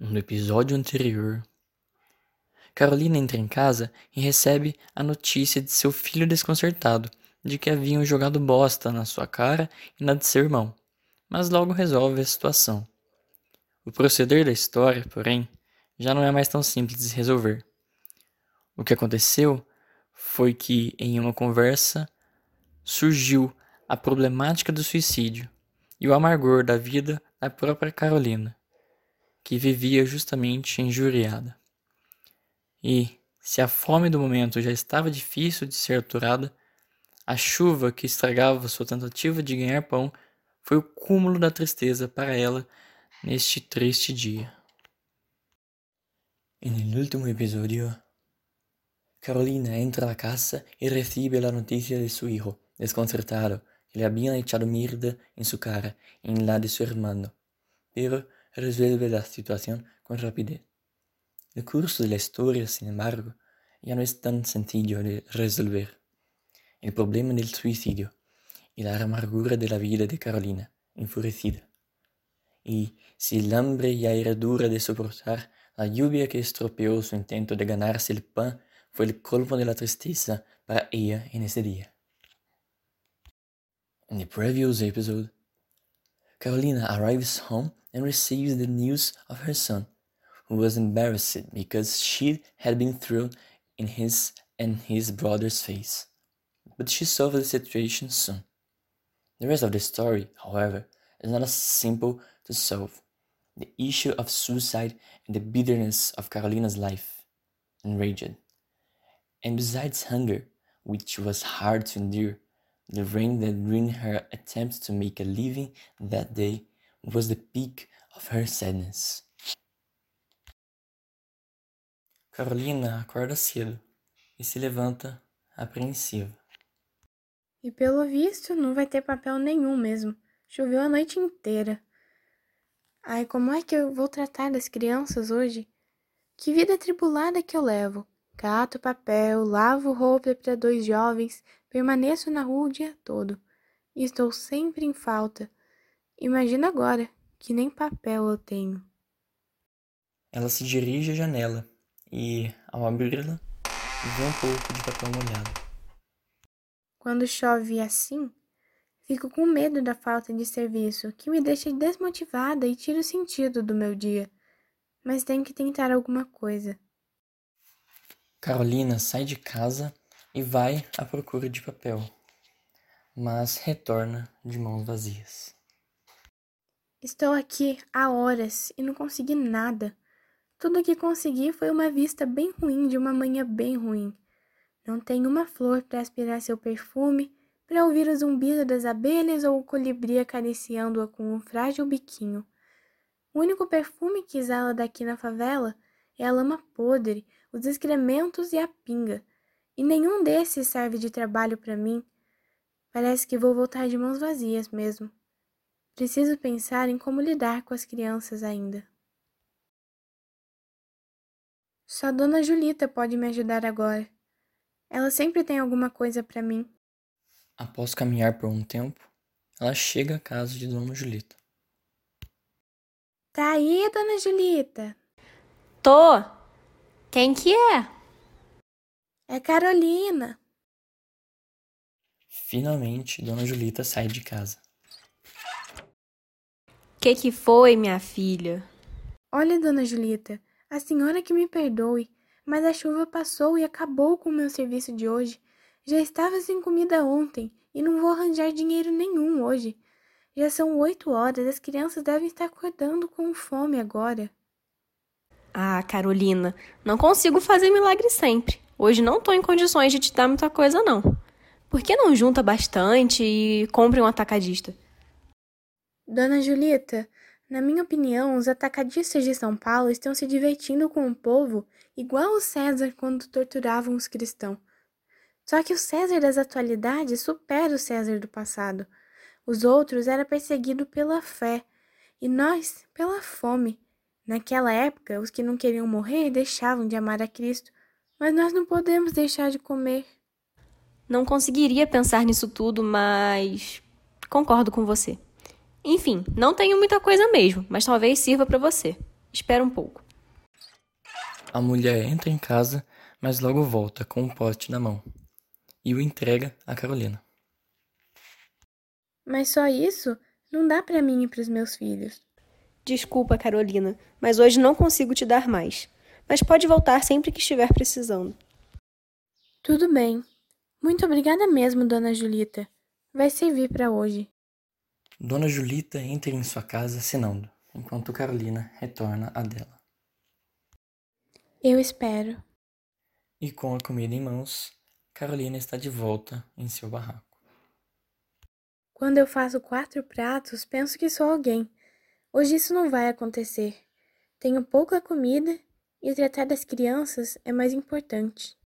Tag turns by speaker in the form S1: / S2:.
S1: No episódio anterior, Carolina entra em casa e recebe a notícia de seu filho desconcertado de que haviam jogado bosta na sua cara e na de seu irmão, mas logo resolve a situação. O proceder da história, porém, já não é mais tão simples de resolver. O que aconteceu foi que, em uma conversa, surgiu a problemática do suicídio e o amargor da vida da própria Carolina, que vivia justamente injuriada. E, se a fome do momento já estava difícil de ser aturada, a chuva que estragava sua tentativa de ganhar pão foi o cúmulo da tristeza para ela neste triste dia. En el último episodio, Carolina entra a casa y recibe la noticia de su hijo, desconcertado, que le habían echado mierda en su cara en la de su hermano, pero resuelve la situación con rapidez. El curso de la historia, sin embargo, ya no es tan sencillo de resolver. El problema del suicidio y la amargura de la vida de Carolina, enfurecida. Y si el hambre ya era dura de soportar, la lluvia que estropeó su intento de ganarse el pan fue el colmo de la tristeza para ella en ese día. In the previous episode, Carolina arrives home and receives the news of her son, who was embarrassed because she had been thrown in his and his brother's face. But she solved the situation soon. The rest of the story, however, is not as simple to solve. The issue of suicide and the bitterness of Carolina's life enraged. And besides hunger, which was hard to endure, the rain that ruined her attempts to make a living that day was the peak of her sadness. Carolina acorda cedo e se levanta apreensiva.
S2: E pelo visto não vai ter papel nenhum mesmo. Choveu a noite inteira. Ai, como é que eu vou tratar das crianças hoje? Que vida tribulada que eu levo. Cato papel, lavo roupa para dois jovens, permaneço na rua o dia todo. E estou sempre em falta. Imagina agora, que nem papel eu tenho.
S1: Ela se dirige à janela e, ao abri-la, vê um pouco de papel molhado.
S2: Quando chove assim, fico com medo da falta de serviço, que me deixa desmotivada e tira o sentido do meu dia. Mas tenho que tentar alguma coisa.
S1: Carolina sai de casa e vai à procura de papel, mas retorna de mãos vazias.
S2: Estou aqui há horas e não consegui nada. Tudo o que consegui foi uma vista bem ruim de uma manhã bem ruim. Não tenho uma flor para aspirar seu perfume, para ouvir o zumbido das abelhas ou o colibri acariciando-a com um frágil biquinho. O único perfume que exala daqui na favela é a lama podre, os excrementos e a pinga. E nenhum desses serve de trabalho para mim. Parece que vou voltar de mãos vazias mesmo. Preciso pensar em como lidar com as crianças ainda. Só Dona Julita pode me ajudar agora. Ela sempre tem alguma coisa para mim.
S1: Após caminhar por um tempo, ela chega à casa de Dona Julita.
S2: Tá aí, Dona Julita?
S3: Tô. Quem que é?
S2: É Carolina.
S1: Finalmente, Dona Julita sai de casa.
S3: Que que foi, minha filha?
S2: Olha, Dona Julita, a senhora que me perdoe, mas a chuva passou e acabou com o meu serviço de hoje. Já estava sem comida ontem e não vou arranjar dinheiro nenhum hoje. Já são oito horas, as crianças devem estar acordando com fome agora.
S3: Ah, Carolina, não consigo fazer milagre sempre. Hoje não tô em condições de te dar muita coisa, não. Por que não junta bastante e compre um atacadista?
S2: Dona Julita, na minha opinião, os atacadistas de São Paulo estão se divertindo com o povo igual o César quando torturavam os cristãos. Só que o César das atualidades supera o César do passado. Os outros eram perseguidos pela fé e nós pela fome. Naquela época, os que não queriam morrer deixavam de amar a Cristo, mas nós não podemos deixar de comer.
S3: Não conseguiria pensar nisso tudo, mas concordo com você. Enfim, não tenho muita coisa mesmo, mas talvez sirva para você. Espera um pouco.
S1: A mulher entra em casa, mas logo volta com um pote na mão e o entrega a Carolina.
S2: Mas só isso não dá para mim e para os meus filhos.
S3: Desculpa, Carolina, mas hoje não consigo te dar mais. Mas pode voltar sempre que estiver precisando.
S2: Tudo bem. Muito obrigada mesmo, dona Julita. Vai servir para hoje.
S1: Dona Julita entra em sua casa assinando, enquanto Carolina retorna à dela.
S2: Eu espero.
S1: E com a comida em mãos, Carolina está de volta em seu barraco.
S2: Quando eu faço quatro pratos, penso que sou alguém. Hoje isso não vai acontecer. Tenho pouca comida e tratar das crianças é mais importante.